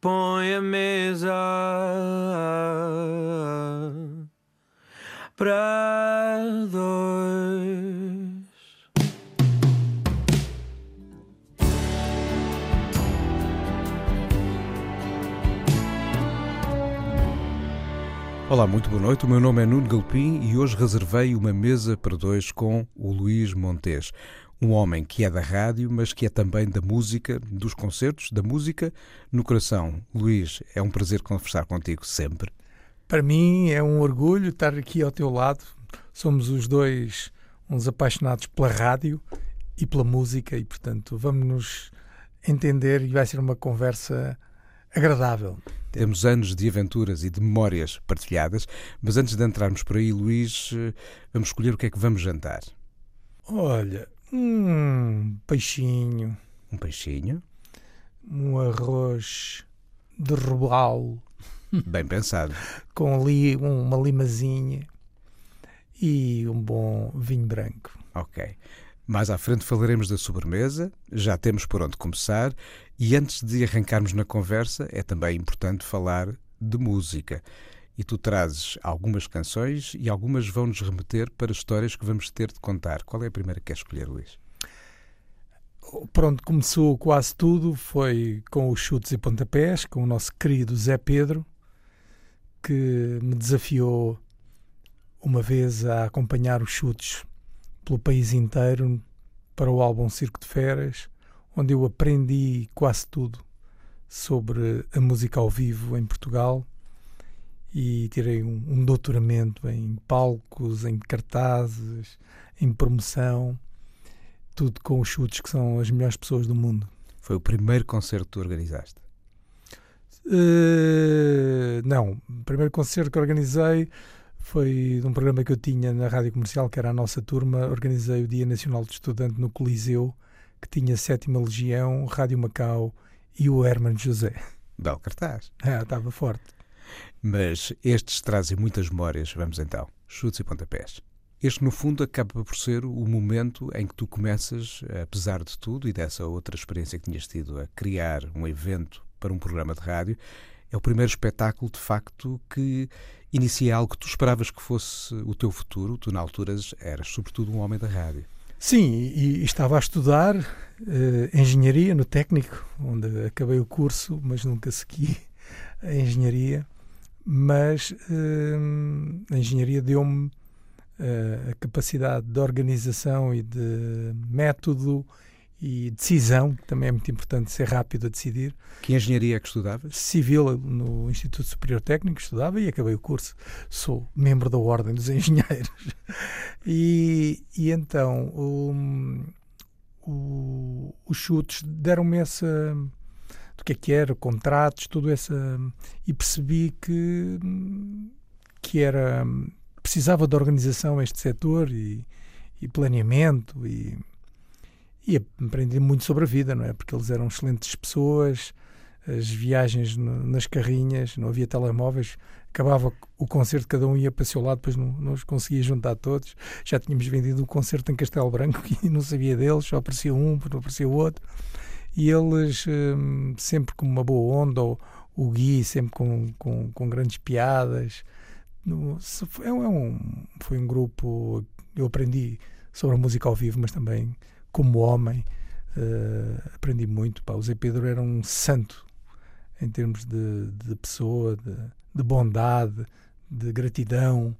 põe a mesa para dois. Olá, muito boa noite. O meu nome é Nuno Galpim e hoje reservei uma mesa para dois com o Luís Montes. Um homem que é da rádio, mas que é também da música, dos concertos, da música no coração. Luís, é um prazer conversar contigo sempre. Para mim é um orgulho estar aqui ao teu lado. Somos os dois uns apaixonados pela rádio e pela música e, portanto, vamos nos entender e vai ser uma conversa agradável. Temos anos de aventuras e de memórias partilhadas, mas antes de entrarmos por aí, Luís, eh, vamos escolher o que é que vamos jantar. Olha, um peixinho. Um peixinho? Um arroz de robalo. Bem pensado. Com ali uma limazinha e um bom vinho branco. Ok. Mais à frente falaremos da sobremesa, já temos por onde começar e antes de arrancarmos na conversa é também importante falar de música. E tu trazes algumas canções e algumas vão-nos remeter para histórias que vamos ter de contar. Qual é a primeira que queres escolher, Luís? Pronto, começou quase tudo, foi com os chutes e pontapés, com o nosso querido Zé Pedro, que me desafiou uma vez a acompanhar os chutes pelo país inteiro para o álbum Circo de Feras, onde eu aprendi quase tudo sobre a música ao vivo em Portugal e tirei um, um doutoramento em palcos, em cartazes, em promoção, tudo com os chutes que são as melhores pessoas do mundo. Foi o primeiro concerto que tu organizaste? Uh, não, o primeiro concerto que organizei foi de um programa que eu tinha na rádio comercial, que era a nossa turma. Organizei o Dia Nacional de Estudante no Coliseu, que tinha Sétima Legião, Rádio Macau e o Herman José. Belo cartaz. Ah, estava forte. Mas estes trazem muitas memórias. Vamos então. Chutes e pontapés. Este, no fundo, acaba por ser o momento em que tu começas, apesar de tudo e dessa outra experiência que tinhas tido, a criar um evento para um programa de rádio. É o primeiro espetáculo, de facto, que inicia algo que tu esperavas que fosse o teu futuro. Tu, na altura, eras sobretudo um homem da rádio. Sim, e, estava a estudar uh, engenharia no técnico, onde acabei o curso, mas nunca segui a engenharia. Mas uh, a engenharia deu-me uh, a capacidade de organização e de método e decisão, que também é muito importante ser rápido a decidir. Que engenharia é que estudavas? Civil no Instituto Superior Técnico estudava e acabei o curso. Sou membro da Ordem dos Engenheiros. E, e então o, o, os chutes deram-me essa do que é que era, contratos, tudo essa e percebi que que era precisava de organização este setor e, e planeamento e e aprendi muito sobre a vida, não é? Porque eles eram excelentes pessoas, as viagens nas carrinhas, não havia telemóveis, acabava o concerto, cada um ia para o seu lado, depois não, não os conseguia juntar todos. Já tínhamos vendido um concerto em Castelo Branco e não sabia deles, só aparecia um, não aparecia o outro. E eles, hum, sempre com uma boa onda, o, o Gui sempre com, com, com grandes piadas. No, foi, é um, foi um grupo, eu aprendi sobre a música ao vivo, mas também como homem, uh, aprendi muito. Pá, o Zé Pedro era um santo em termos de, de pessoa, de, de, bondade, de gratidão.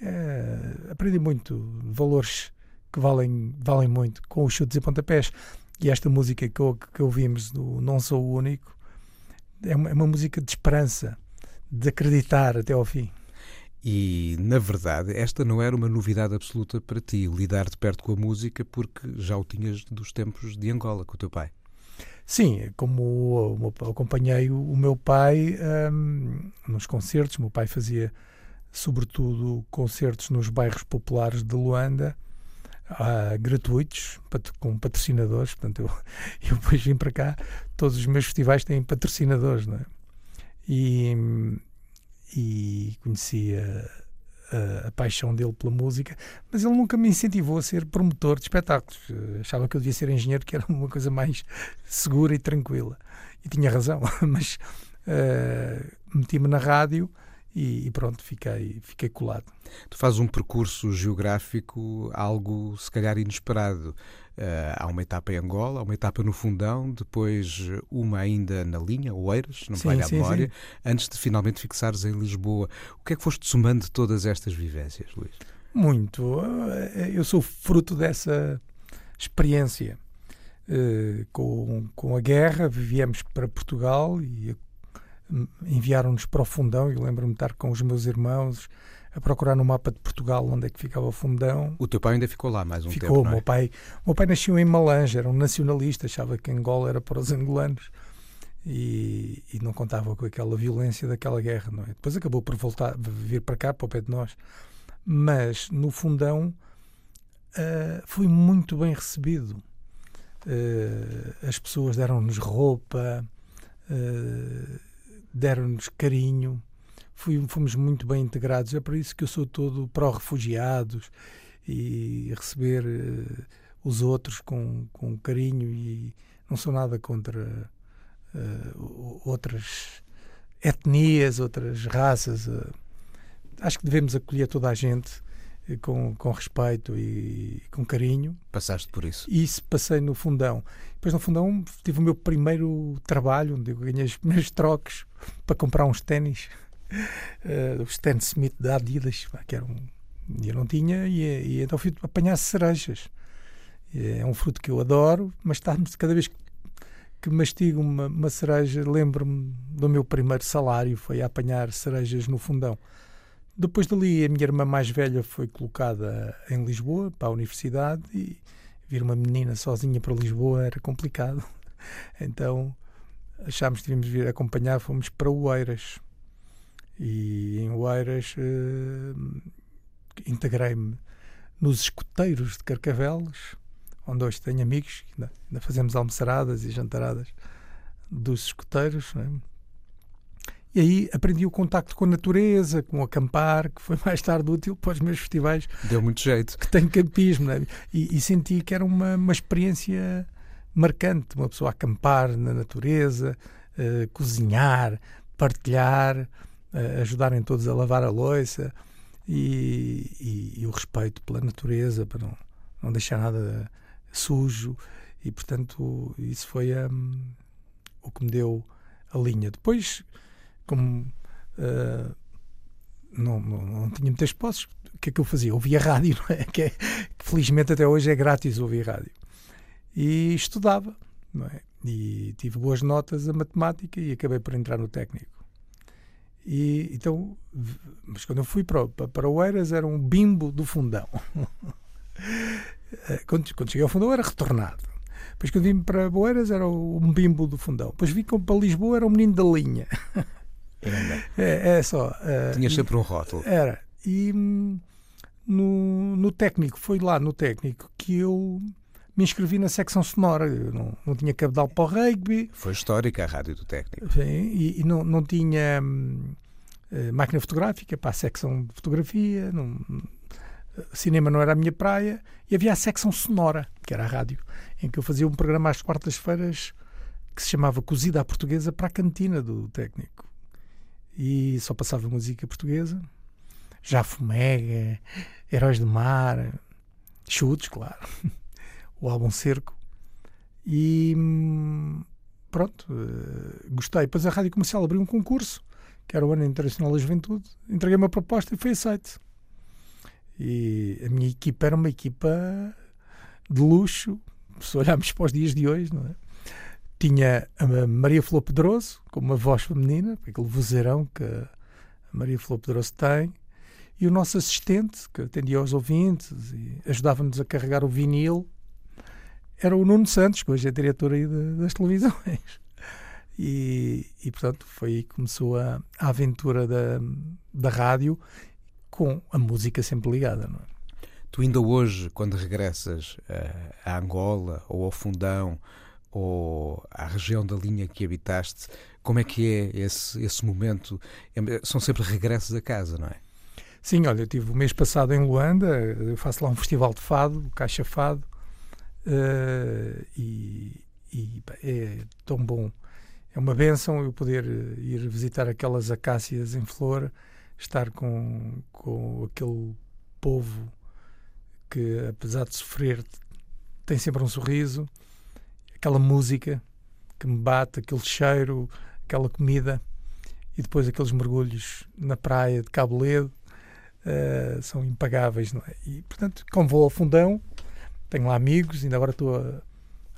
Uh, aprendi muito, valores que valem, valem muito com os chutes e pontapés. E esta música que, que ouvimos do Não Sou o Único é uma, é uma música de esperança, de acreditar até ao fim. E, na verdade, esta não era uma novidade absoluta para ti, lidar de perto com a música, porque já o tinhas dos tempos de Angola, com o teu pai. Sim, como acompanhei o meu pai um, nos concertos, o meu pai fazia sobretudo concertos nos bairros populares de Luanda, uh, gratuitos, com patrocinadores. Portanto, eu, eu depois vim para cá, todos os meus festivais têm patrocinadores, não é? E, e conhecia a, a, paixão dele pela música, mas ele nunca me incentivou a ser promotor de espetáculos. Achava que eu devia ser engenheiro, que era uma coisa mais segura e tranquila. E tinha razão, mas uh, meti-me na rádio e, e, pronto, fiquei, fiquei colado. Tu fazes um percurso geográfico algo, se calhar, inesperado. Uh, há uma etapa em Angola, há uma etapa no Fundão, depois uma ainda na linha, Oeiras, não me falha a memória, sim. antes de finalmente fixares em Lisboa. O que é que foste somando de todas estas vivências, Luís? Muito. Eu sou fruto dessa experiência. Uh, com, com a guerra, viemos para Portugal e enviaram-nos para o fundão. Eu lembro-me de estar com os meus irmãos a procurar no mapa de Portugal onde é que ficava o fundão. O teu pai ainda ficou lá mais um ficou, tempo, Ficou. É? Meu, pai, meu pai nasceu em Malange, era um nacionalista, achava que Angola era para os angolanos. E, e, não contava com aquela violência daquela guerra, não é? Depois acabou por voltar, vir para cá, para o pé de nós. Mas, no fundão, uh, fui muito bem recebido. Uh, as pessoas deram-nos roupa, uh, deram-nos carinho, fui, fomos muito bem integrados. É por isso que eu sou todo pró-refugiados e receber uh, os outros com, com carinho e não sou nada contra uh, outras etnias, outras raças. Uh, acho que devemos acolher toda a gente com, com respeito e com carinho. Passaste por isso? Isso passei no fundão. Depois no fundão tive o meu primeiro trabalho, onde eu ganhei os primeiros troques para comprar uns ténis. Uh, o Stan Smith da Adidas, que era um. Eu não tinha, e, e então fui apanhar cerejas. É um fruto que eu adoro, mas está cada vez que mastigo uma, uma cereja, lembro-me do meu primeiro salário, foi a apanhar cerejas no fundão. Depois dali, a minha irmã mais velha foi colocada em Lisboa, para a universidade, e vir uma menina sozinha para Lisboa era complicado. Então achámos que devíamos vir acompanhar, fomos para Oeiras. E em Oeiras uh, integrei-me nos escuteiros de Carcavelos, onde hoje tenho amigos, ainda, ainda fazemos almoçaradas e jantaradas dos escuteiros. É? E aí aprendi o contacto com a natureza, com o acampar, que foi mais tarde útil para os meus festivais. Deu muito jeito. Que tenho campismo. Né? E, e, senti que era uma, uma experiência marcante. Uma pessoa acampar na natureza, uh, cozinhar, partilhar, uh, ajudarem todos a lavar a louça e, e, e, o respeito pela natureza, para não, não deixar nada sujo. E, portanto, isso foi um, o que me deu a linha. Depois como uh, não, não, não, tinha muitas posses, o que é que eu fazia? Ouvia rádio, não é? Que, é, que felizmente até hoje é grátis ouvir rádio. E estudava, não é? E tive boas notas a matemática e acabei por entrar no técnico. E então, mas quando eu fui para, para, para o Eiras era um bimbo do fundão. Quando, quando cheguei ao fundão era retornado. Depois quando vim para Boeiras era um bimbo do fundão. Depois vim para Lisboa era um menino da linha. É, é só. Uh, Tinhas sempre um rótulo. Era. E hum, no, no técnico, foi lá no técnico que eu me inscrevi na secção sonora. Eu não, não tinha cabedal para o rugby. Foi histórica a rádio do técnico. Sim, e, e não, não tinha hum, eh, máquina fotográfica para a secção de fotografia. Não, cinema não era a minha praia. E havia a secção sonora, que era a rádio, em que eu fazia um programa às quartas-feiras que se chamava Cozida à Portuguesa para a cantina do técnico e só passava música portuguesa. Já Fumega, Heróis do Mar, Chutes, claro, o álbum Cerco. E pronto, uh, gostei. Depois a Rádio Comercial abriu um concurso, que era o Ano Internacional da Juventude. Entreguei uma proposta e foi aceito. E a minha equipa era uma equipa de luxo, se olharmos para os dias de hoje, não é? tinha a Maria Flor Pedroso, com uma voz feminina, aquele vozeirão que a Maria Flor Pedroso tem, e o nosso assistente, que atendia aos ouvintes e ajudava-nos a carregar o vinil, era o Nuno Santos, que hoje é diretor aí de, das televisões. E, e, portanto, foi aí que começou a, a aventura da, da rádio com a música sempre ligada. Não é? Tu ainda hoje, quando regressas uh, a Angola ou ao Fundão, ou à região da linha que habitaste, como é que é esse, esse momento? É, são sempre regressos a casa, não é? Sim, olha, eu tive o mês passado em Luanda, eu faço lá um festival de fado, o Caixa Fado, uh, e, e é tão bom é uma benção eu poder eh, ir visitar aquelas acácias em flor, estar com, com aquele povo que, apesar de sofrer, tem sempre um sorriso, aquela música que me bate, aquele cheiro, aquela comida e depois aqueles mergulhos na praia de Cabo Ledo uh, são impagáveis. Não é? E, portanto, como vou ao fundão, tenho lá amigos, ainda agora estou a,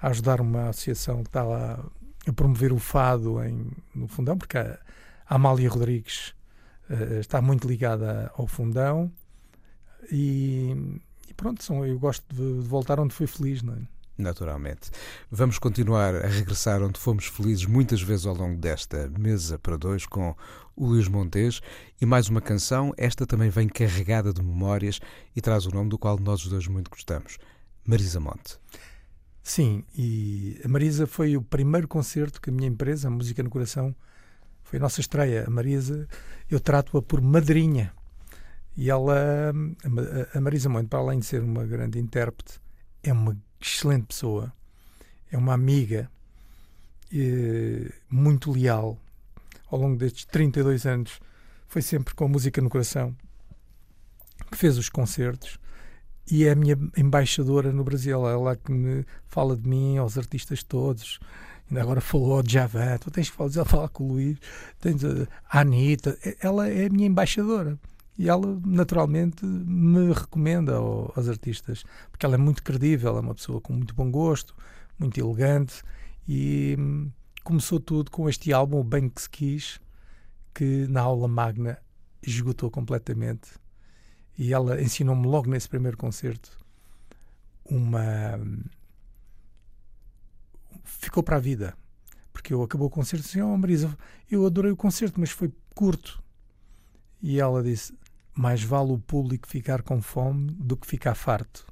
a ajudar uma associação que está lá a promover o fado em, no fundão, porque a, a Amália Rodrigues uh, está muito ligada ao fundão e, e pronto, são, eu gosto de, de voltar onde fui feliz, não é? Naturalmente. Vamos continuar a regressar onde fomos felizes muitas vezes ao longo desta mesa para dois com o Luís Montes e mais uma canção. Esta também vem carregada de memórias e traz o nome do qual nós os dois muito gostamos: Marisa Monte. Sim, e a Marisa foi o primeiro concerto que a minha empresa, a Música no Coração, foi a nossa estreia. A Marisa, eu trato-a por madrinha. E ela, a Marisa Monte, para além de ser uma grande intérprete, é uma excelente pessoa, é uma amiga é, muito leal. Ao longo destes 32 anos, foi sempre com a música no coração que fez os concertos e é a minha embaixadora no Brasil. Ela é que me fala de mim aos artistas todos. Ainda agora falou ao Javan, tu tens que falar, falar com o Luís, tens a Anitta. Ela é a minha embaixadora. E ela naturalmente me recomenda aos artistas. Porque ela é muito credível, é uma pessoa com muito bom gosto, muito elegante. E hum, começou tudo com este álbum, o Bem que se quis, que na aula magna esgotou completamente e ela ensinou-me logo nesse primeiro concerto uma ficou para a vida porque eu acabou o concerto e disse, oh Marisa, eu adorei o concerto, mas foi curto. E ela disse: mais vale o público ficar com fome do que ficar farto.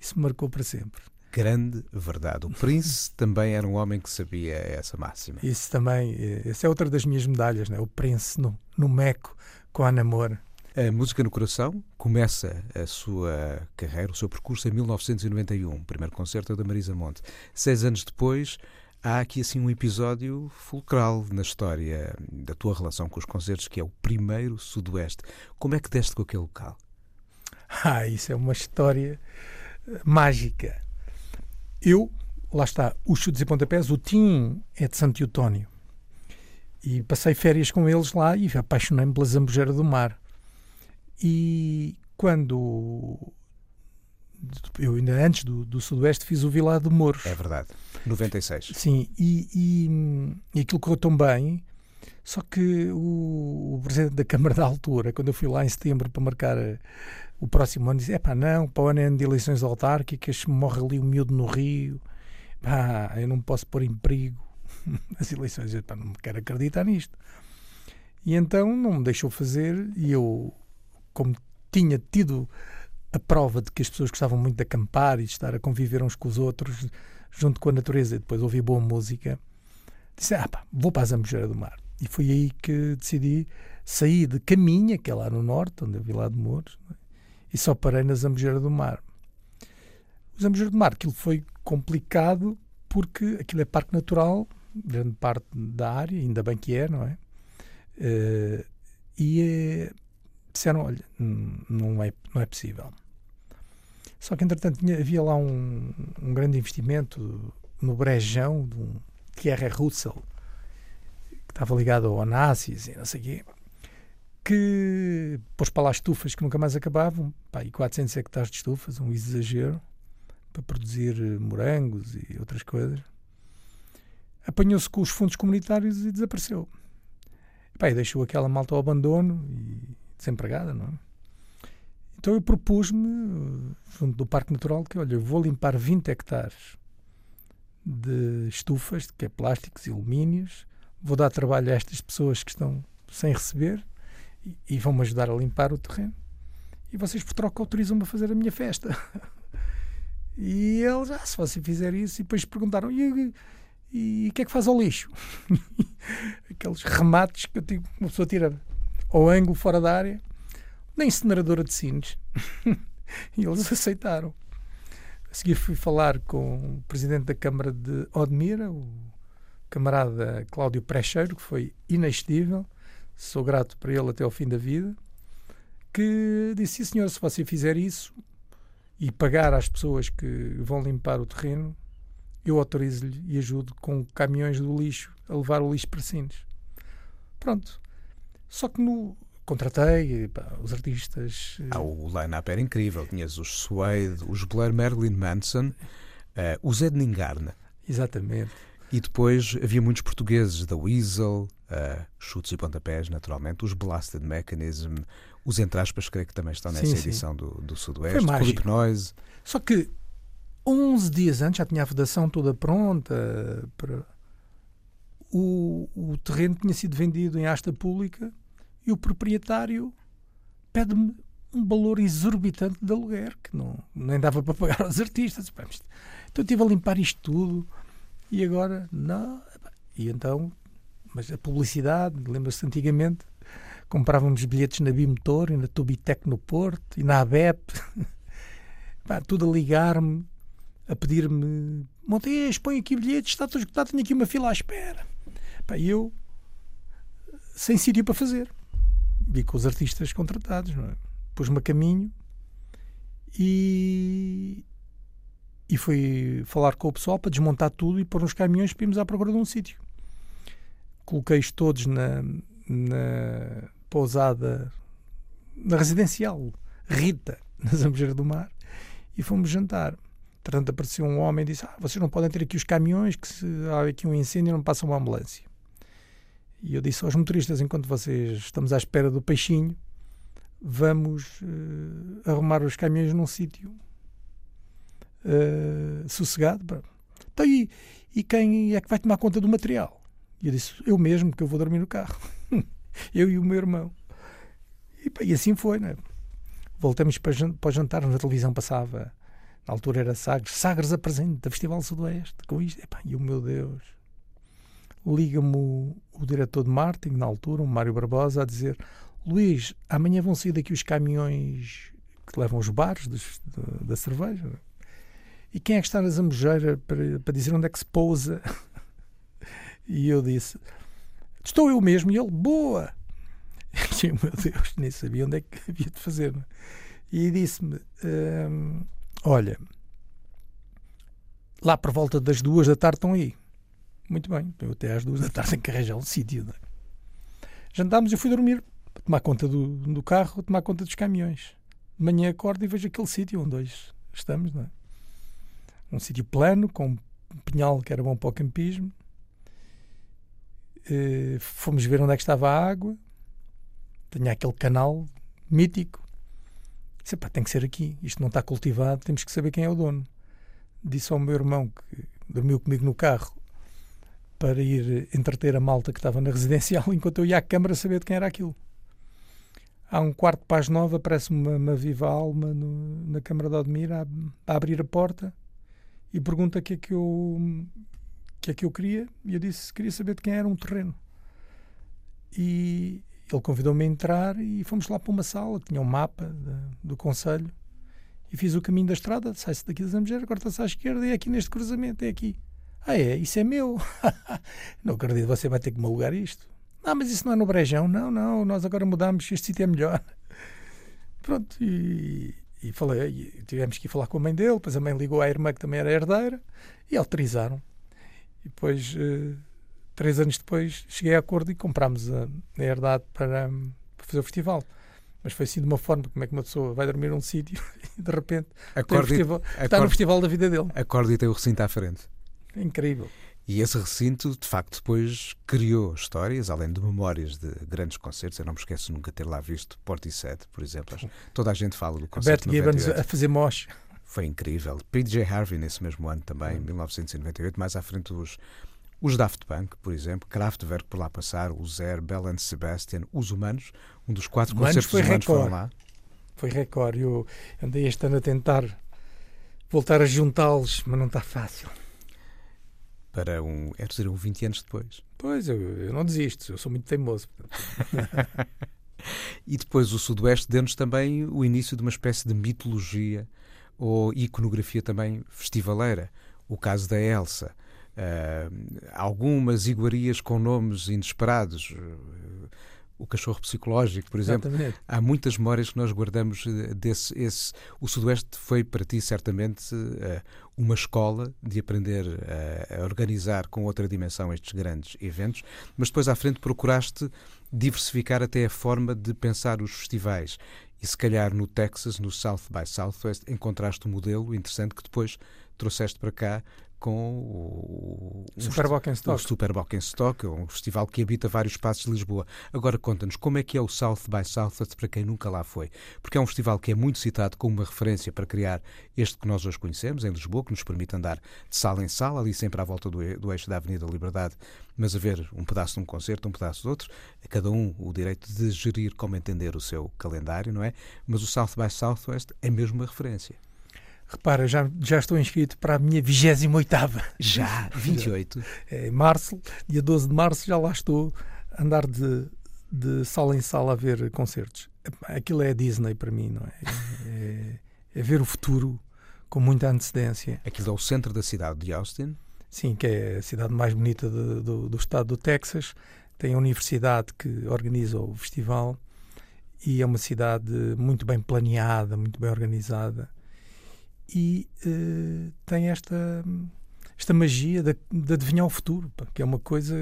Isso me marcou para sempre. Grande verdade. O Prince também era um homem que sabia essa máxima. Isso também, eh, essa é outra das minhas medalhas, né? o Prince no, no Meco com a Namor. A Música no Coração começa a sua carreira, o seu percurso em 1991, o primeiro concerto é da Marisa Monte. Seis anos depois, há aqui assim um episódio fulcral na história da tua relação com os concertos, que é o primeiro Sudoeste. Como é que deste com aquele local? Ah, isso é uma história eh, mágica. Eu, lá está, os chutes e pontapés, o Tim é de Santo Eutónio. E passei férias com eles lá e apaixonei-me pela Zambujeira do Mar. E quando eu ainda antes do, do Sudoeste fiz o Vilar de Mouros. É verdade, 96. Sim, e, e, e aquilo correu tão bem, só que o, o, presidente da Câmara da altura, quando eu fui lá em setembro para marcar eh, o próximo ano, disse: é pá, não, para o ano é ano de eleições autárquicas, morre ali um miúdo no Rio, pá, eu não posso pôr em perigo as eleições, eu, pá, não quero acreditar nisto. E então não me deixou fazer, e eu, como tinha tido a prova de que as pessoas gostavam muito de acampar e de estar a conviver uns com os outros, junto com a natureza, e depois ouvir boa música, disse: Ah, pá, vou para a Zambujeira do Mar. E foi aí que decidi sair de Caminha, que é lá no norte, onde eu vi lá de Mouros, é? e só parei na Zambujeira do Mar. O Zambujeira do Mar, aquilo foi complicado porque aquilo é parque natural, grande parte da área, ainda bem que é, não é? Uh, e é, disseram: olha, não é, não é possível. Só que, entretanto, tinha, havia lá um, um, grande investimento no Brejão de um Thierry Russell, que estava ligado ao Onassis e não sei o quê, que pôs para lá estufas que nunca mais acabavam, pá, e 400 hectares de estufas, um exagero, para produzir morangos e outras coisas. Apanhou-se com os fundos comunitários e desapareceu. Pá, e deixou aquela malta ao abandono e desempregada, não é? Então eu propus-me, junto do Parque Natural, que olha, eu vou limpar 20 hectares de estufas, que é plásticos e alumínios, vou dar trabalho a estas pessoas que estão sem receber e, e vão-me ajudar a limpar o terreno. E vocês, por troca, autorizam-me a fazer a minha festa. e eles, ah, se você fizer isso, e depois perguntaram, e, o que é que faz ao lixo? Aqueles remates que eu digo, uma pessoa tira ao ângulo fora da área na incineradora de Sines. e eles aceitaram. A seguir fui falar com o presidente da Câmara de Odmira, o camarada Cláudio Precheiro, que foi inexcedível, sou grato para ele até ao fim da vida, que disse, senhor, se você fizer isso e pagar às pessoas que vão limpar o terreno, eu autorizo-lhe e ajudo com caminhões do lixo a levar o lixo para Sines. Pronto. Só que no, contratei pá, os artistas. Ah, o line-up era incrível. Tinhas os Suede, os Blair Marilyn Manson, uh, o Zed Ningarna. Exatamente. E depois havia muitos portugueses, da Weasel, uh, Chutes e Pontapés, naturalmente, os Blasted Mechanism, os Entre aspas, creio que também estão nessa sim, edição sim. Do, do Sudoeste, o Hipnose. Só que 11 dias antes já tinha a vedação toda pronta. Para... O, o terreno tinha sido vendido em asta pública e o proprietário pede-me um valor exorbitante de aluguer, que não, nem dava para pagar aos artistas. Então eu estive a limpar isto tudo e agora, não. E então, mas a publicidade, lembra-se antigamente, comprávamos bilhetes na Bimotor e na Tubitec no Porto e na ABEP, tudo a ligar-me, a pedir-me: Montes, põe aqui bilhetes, está tudo escutado, tenho aqui uma fila à espera. E eu, sem sítio para fazer vi com os artistas contratados, é? Pus-me a caminho e, e fui falar com o pessoal para desmontar tudo e pôr nos caminhões para irmos à procura de um sítio. Coloquei-os todos na, na pousada, na residencial Rita, na Zambujeira do Mar, e fomos jantar. Portanto, apareceu um homem e disse: ah, vocês não podem ter aqui os caminhões, que se há aqui um incêndio não passa uma ambulância. E eu disse aos motoristas, enquanto vocês estamos à espera do peixinho, vamos uh, arrumar os caminhões num sítio uh, sossegado. Então, e, e quem é que vai tomar conta do material? E eu disse, eu mesmo, que eu vou dormir no carro. eu e o meu irmão. E, e assim foi, né? Voltamos para, para o jantar, na televisão passava, na altura era Sagres, Sagres apresenta Festival Sudoeste, com isto. E o meu Deus, liga-me o, o, diretor de marketing, na altura, o Mário Barbosa, a dizer: Luís, amanhã vão sair daqui os caminhões que levam os bares dos, de, da cerveja. E quem é que está na Zambujeira para, para dizer onde é que se pousa? e eu disse: Estou eu mesmo. E ele: Boa! E meu Deus, nem sabia onde é que havia de fazer. É? E disse-me: hum, Olha, lá por volta das duas da tarde estão aí. Muito bem, eu até às duas da tarde tenho que arranjar um sítio. É? Jantámos e eu fui dormir, tomar conta do, do carro, tomar conta dos caminhões. De manhã acordo e vejo aquele sítio onde hoje estamos, não é? Um sítio plano, com um pinhal que era bom para o campismo. Uh, fomos ver onde é que estava a água. Tinha aquele canal mítico. Disse, pá, tem que ser aqui. Isto não está cultivado, temos que saber quem é o dono. Disse ao meu irmão que dormiu comigo no carro para ir entreter a malta que estava na residencial enquanto eu ia à câmara saber de quem era aquilo. Há um quarto para as nove, aparece-me uma, uma, viva alma no, na Câmara de Odmir a, a, abrir a porta e pergunta o que é que eu que é que eu queria e eu disse queria saber de quem era um terreno. E ele convidou-me a entrar e fomos lá para uma sala, tinha um mapa de, do Conselho e fiz o caminho da estrada, sai-se daqui da Zambujeira, corta-se à esquerda e é aqui neste cruzamento, é aqui. Ah, é? Isso é meu. não acredito, você vai ter que me alugar isto. Ah, mas isso não é no Brejão. Não, não, nós agora mudamos, este sítio é melhor. Pronto, e, e falei, tivemos que ir falar com a mãe dele, depois a mãe ligou à irmã que também era herdeira e autorizaram. E depois, uh, três anos depois, cheguei a acordo e comprámos a, a herdade para, para fazer o festival mas foi assim de uma forma como é que uma pessoa vai dormir num sítio e de repente acorde, festival, está no festival da vida dele. Acorde e tem o recinto à frente. Incrível. E esse recinto, de facto, depois criou histórias, além de memórias de grandes concertos. Eu não me esqueço nunca ter lá visto Portishead, por exemplo. Toda a gente fala do concerto Bert Gibbons a fazer mosh. Foi incrível. PJ Harvey nesse mesmo ano também, hum. 1998. Mais à frente os, os Daft Punk, por exemplo, Kraftwerk por lá passar, o Zer, Bell and Sebastian, Os Humanos, um dos quatro humanos concertos foi humanos recorde. foram lá. Foi recorde. Eu andei este ano a tentar voltar a juntá-los, mas não está fácil para um, é dizer, um 20 anos depois. Pois, eu, eu não desisto, eu sou muito teimoso. e depois o Sudoeste deu-nos também o início de uma espécie de mitologia ou iconografia também festivaleira. O caso da Elsa. uh, algumas iguarias com nomes inesperados. O cachorro psicológico, por exemplo. Exatamente. Há muitas memórias que nós guardamos eh, desse. Esse, o Sudoeste foi para ti, certamente, uh, uma escola de aprender a, a organizar com outra dimensão estes grandes eventos, mas depois à frente procuraste diversificar até a forma de pensar os festivais. E se calhar no Texas, no South by Southwest, encontraste um modelo interessante que depois trouxeste para cá com o, o Super O Super Stock, um festival que habita vários espaços de Lisboa. Agora conta-nos como é que é o South by Southwest para quem nunca lá foi. Porque é um festival que é muito citado como uma referência para criar este que nós hoje conhecemos em Lisboa, que nos permite andar de sala em sala, ali sempre à volta do, do eixo da Avenida Liberdade, mas haver um pedaço de um concerto, um pedaço de outro, a cada um o direito de gerir como entender o seu calendário, não é? Mas o South by Southwest é mesmo uma referência. Repara, já, já estou inscrito para a minha 28 Já? 28? É, em março, dia 12 de março, já lá estou a andar de, de sala em sala a ver concertos. Aquilo é a Disney para mim, não é? É, é ver o futuro com muita antecedência. Aquilo é o centro da cidade de Austin? Sim, que é a cidade mais bonita de, do, do estado do Texas. Tem a universidade que organiza o festival e é uma cidade muito bem planeada, muito bem organizada e uh, tem esta, esta magia de, de adivinhar o futuro, que é uma coisa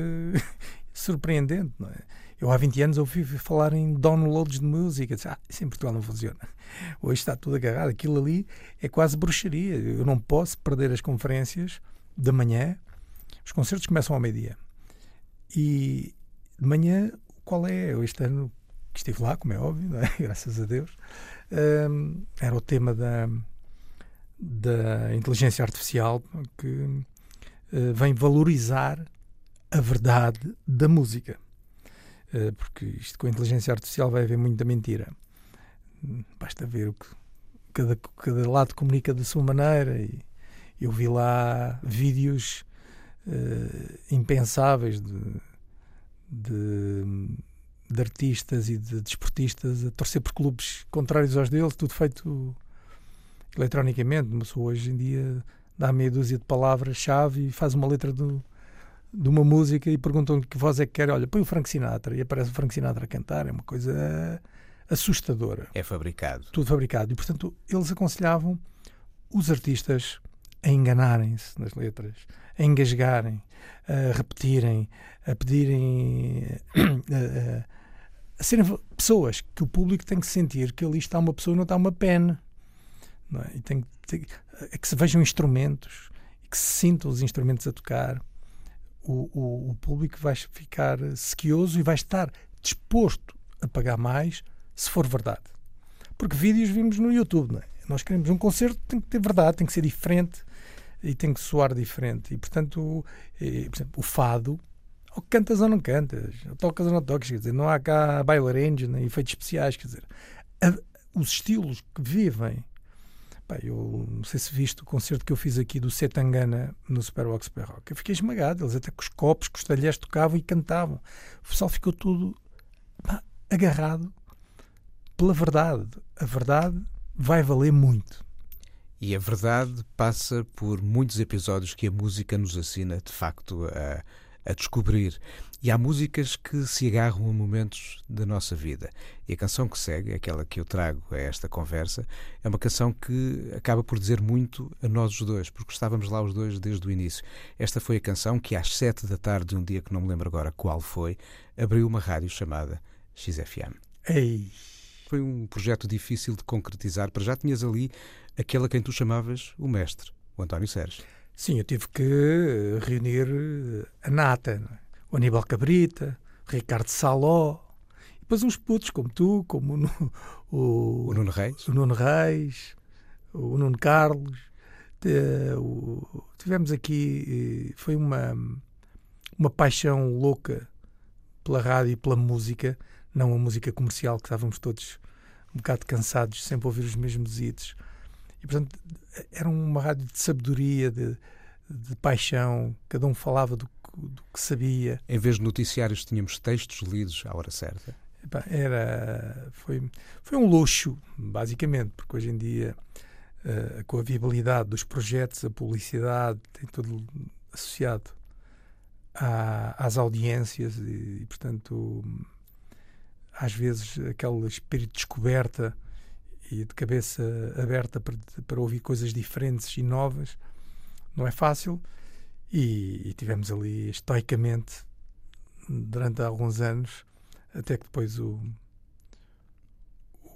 surpreendente. Não é? Eu há 20 anos ouvi falar em downloads de música. Disse, ah, isso em Portugal não funciona. Hoje está tudo agarrado. Aquilo ali é quase bruxaria. Eu não posso perder as conferências da manhã. Os concertos começam ao meio-dia. E de manhã, qual é? Eu este ano que estive lá, como é óbvio, é? graças a Deus, um, era o tema da, da inteligência artificial que uh, vem valorizar a verdade da música. Uh, porque isto com a inteligência artificial vai haver muita mentira. Basta ver o que cada, cada lado comunica da sua maneira. E eu vi lá vídeos uh, impensáveis de, de, de, artistas e de desportistas a torcer por clubes contrários aos deles, tudo feito eletronicamente. Uma pessoa hoje em dia dá meia dúzia de palavras-chave e faz uma letra do, de uma música e perguntam-lhe que voz é que quer. Olha, põe o Frank Sinatra e aparece o Frank Sinatra a cantar. É uma coisa assustadora. É fabricado. Tudo fabricado. E, portanto, eles aconselhavam os artistas a enganarem-se nas letras, a engasgarem, a repetirem, a pedirem. A, a, a serem pessoas que o público tem que sentir que ali está uma pessoa e não está uma pena. É? E tem, tem, é que se vejam instrumentos que se sintam os instrumentos a tocar. O, o, o público vai ficar sequioso e vai estar disposto a pagar mais se for verdade. Porque vídeos vimos no YouTube, é? Nós queremos um concerto, tem que ter verdade, tem que ser diferente e tem que soar diferente. E, portanto, e, por exemplo, o fado, ou cantas ou não cantas, ou tocas ou não tocas, quer dizer, não há cá bailarines nem efeitos especiais, quer dizer, a, os estilos que vivem Pá, eu não sei se viste o concerto que eu fiz aqui do Setangana no Superbox Super Rock. Eu fiquei esmagado. Eles até com os copos, com os talheres tocavam e cantavam. O pessoal ficou tudo pá, agarrado pela verdade. A verdade vai valer muito. E a verdade passa por muitos episódios que a música nos assina, de facto, a, a descobrir. E há músicas que se agarram a momentos da nossa vida. E a canção que segue, aquela que eu trago a esta conversa, é uma canção que acaba por dizer muito a nós os dois, porque estávamos lá os dois desde o início. Esta foi a canção que, às sete da tarde de um dia que não me lembro agora qual foi, abriu uma rádio chamada XFM. Ei! Foi um projeto difícil de concretizar, para já tinhas ali aquele a quem tu chamavas o mestre, o António Sérgio. Sim, eu tive que reunir a nata. É? o Aníbal Cabrita, o Ricardo Saló, e depois uns putos como tu, como o, o, o Nuno Reis, o Nuno Reis, o Nuno Carlos. tivemos aqui, eh, foi uma, uma paixão louca pela rádio e pela música, não a música comercial, que estávamos todos um bocado cansados, sempre a ouvir os mesmos hits. E, portanto, era uma rádio de sabedoria, de, de paixão, cada um falava do do que sabia. Em vez de noticiários, tínhamos textos lidos à hora certa? Era, foi, foi um luxo, basicamente, porque hoje em dia, uh, com a viabilidade dos projetos, a publicidade, tem todo associado à, às audiências e, e, portanto, às vezes aquele espírito de descoberta e de cabeça aberta para, para ouvir coisas diferentes e novas não é fácil. E, e tivemos ali estoicamente durante alguns anos, até que depois o,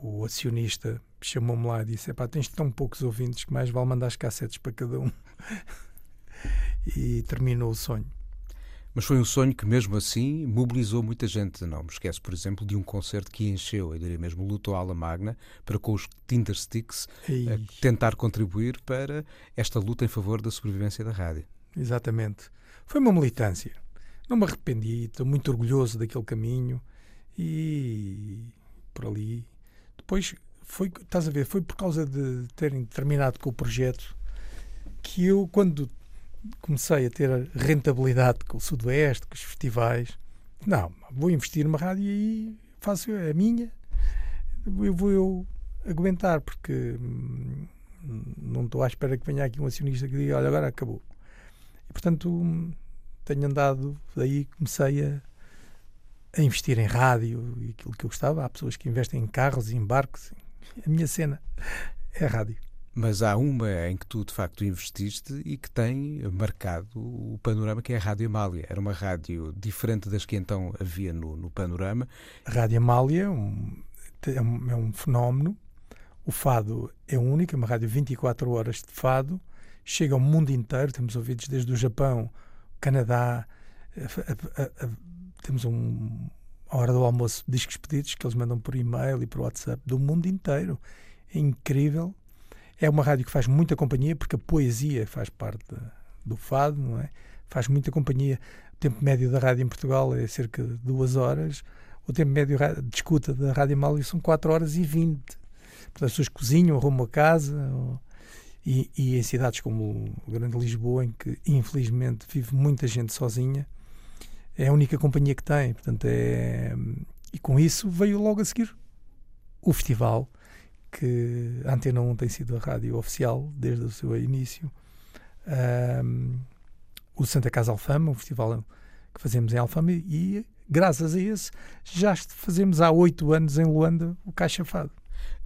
o acionista chamou-me lá e disse: tens tão poucos ouvintes que mais vale mandar as cassetes para cada um. e terminou o sonho. Mas foi um sonho que, mesmo assim, mobilizou muita gente. Não me esqueço, por exemplo, de um concerto que encheu, eu diria mesmo, lutou a ala magna, para com os Tinder Sticks tentar contribuir para esta luta em favor da sobrevivência da rádio. Exatamente. Foi uma militância. Não me arrependi, estou muito orgulhoso daquele caminho e por ali. Depois foi, estás a ver, foi por causa de terem terminado com o projeto que eu, quando comecei a ter rentabilidade com o Sudoeste, com os festivais, não, vou investir numa rádio e aí faço a minha, eu vou eu aguentar, porque hum, não estou à espera que venha aqui um acionista que diga, olha, agora acabou. E, portanto, tenho andado, daí comecei a, a investir em rádio e aquilo que eu gostava. Há pessoas que investem em carros e em barcos. A minha cena é a rádio. Mas há uma em que tu de facto investiste e que tem marcado o panorama, que é a Rádio Amália. Era uma rádio diferente das que então havia no, no panorama. A Rádio Amália é um, é um, fenómeno. O fado é único, é uma rádio 24 horas de fado. Chega ao mundo inteiro. Temos ouvidos desde o Japão, Canadá. A, a, a, temos um, a hora do almoço discos pedidos que eles mandam por e-mail e por WhatsApp do mundo inteiro. É incrível é uma rádio que faz muita companhia, porque a poesia faz parte do fado, não é? Faz muita companhia. O tempo médio da rádio em Portugal é cerca de duas horas. O tempo médio de escuta da Rádio Mália são 4 horas e 20. Portanto, as pessoas cozinham, arrumam a casa. Ou... E, e, em cidades como o Grande Lisboa, em que infelizmente vive muita gente sozinha, é a única companhia que tem. Portanto, é... E com isso veio logo a seguir o festival que a Antena 1 tem sido a rádio oficial desde o seu início. Um, o Santa Casa Alfama, um festival que fazemos em Alfama, e graças a esse já fazemos há oito anos em Luanda o Caixa Fado.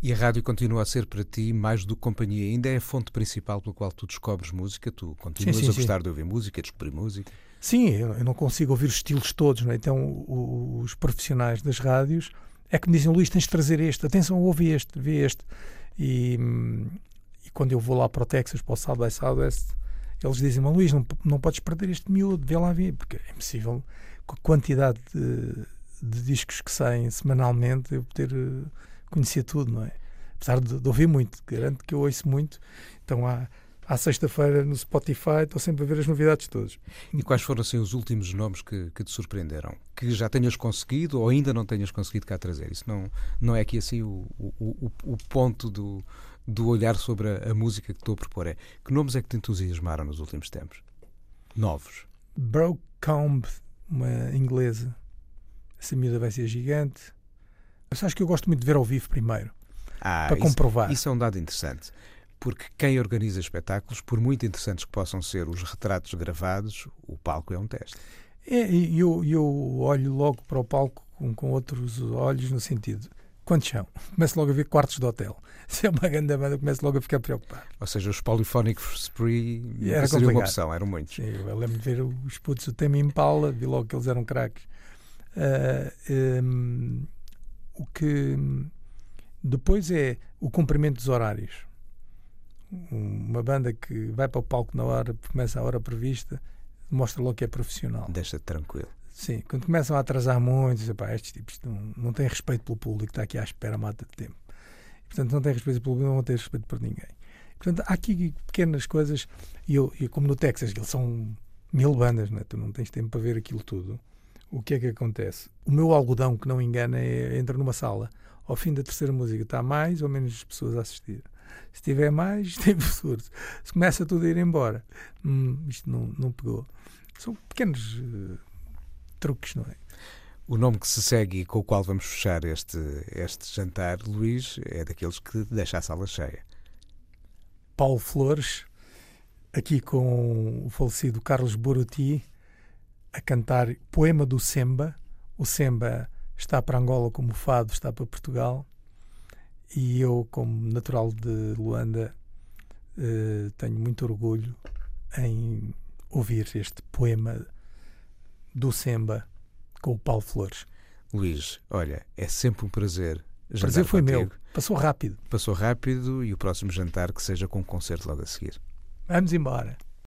E a rádio continua a ser para ti mais do que companhia, ainda é a fonte principal pela qual tu descobres música, tu continuas sim, sim, a gostar sim. de ouvir música, a descobrir música? Sim, eu não consigo ouvir os estilos todos, é? então os profissionais das rádios é que me dizem, Luís, tens de trazer este, atenção, ouve este, vê este. E, e quando eu vou lá para o Texas, para o South by Southwest, eles dizem, Luís, não, não podes perder este miúdo, vê lá ver, porque é impossível, com a quantidade de, de discos que saem semanalmente, eu poder uh, conhecer tudo, não é? Apesar de, de, ouvir muito, garanto que eu ouço muito, então há à sexta-feira no Spotify, estou sempre a ver as novidades todas. E quais foram assim os últimos nomes que, que te surpreenderam? Que já tenhas conseguido ou ainda não tenhas conseguido cá trazer? Isso não, não é aqui assim o, o, o, ponto do, do olhar sobre a, a, música que estou a propor. É que nomes é que te entusiasmaram nos últimos tempos? Novos. Broke Comb, uma inglesa. Essa miúda vai ser gigante. Mas acho que eu gosto muito de ver ao vivo primeiro. Ah, para isso, comprovar. Isso é um dado interessante porque quem organiza espetáculos, por muito interessantes que possam ser os retratos gravados, o palco é um teste. É, eu, eu olho logo para o palco com, com outros olhos, no sentido. Quantos são? Começo logo a ver quartos de hotel. Se é uma grande banda, começo logo a ficar preocupado. Ou seja, os Polyphonic Spree era seria uma opção, eram muitos. Sim, eu lembro de ver os putos do Temi Impala, vi logo que eles eram craques. Uh, ah, um, o que depois é o cumprimento dos horários uma banda que vai para o palco na hora, começa a hora prevista, mostra logo que é profissional. Deixa-te tranquilo. Sim, quando começam a atrasar muito, dizem, pá, estes tipos não, não têm respeito pelo público, está aqui à espera mata de tempo. E, portanto, não têm respeito pelo público, não vão ter respeito por ninguém. Portanto, há aqui pequenas coisas, e, eu, e como no Texas, eles são mil bandas, não é? tu não tens tempo para ver aquilo tudo. O que é que acontece? O meu algodão, que não engana, é, entra numa sala. Ao fim da terceira música, está mais ou menos pessoas a assistir. Se tiver mais, tem absurdo. Se começa tudo a ir embora, hum, isto não, não pegou. São pequenos uh, truques, não é? O nome que se segue e com o qual vamos fechar este, este jantar, Luís, é daqueles que deixa a sala cheia. Paulo Flores aqui com o falecido Carlos Boruti a cantar Poema do Semba. O Semba está para Angola como o Fado está para Portugal. E eu, como natural de Luanda, eh, tenho muito orgulho em ouvir este poema do Semba com o Paulo Flores. Luís, olha, é sempre um prazer. O prazer foi contigo. meu. Passou rápido. Passou rápido e o próximo jantar que seja com um concerto logo a seguir. Vamos embora.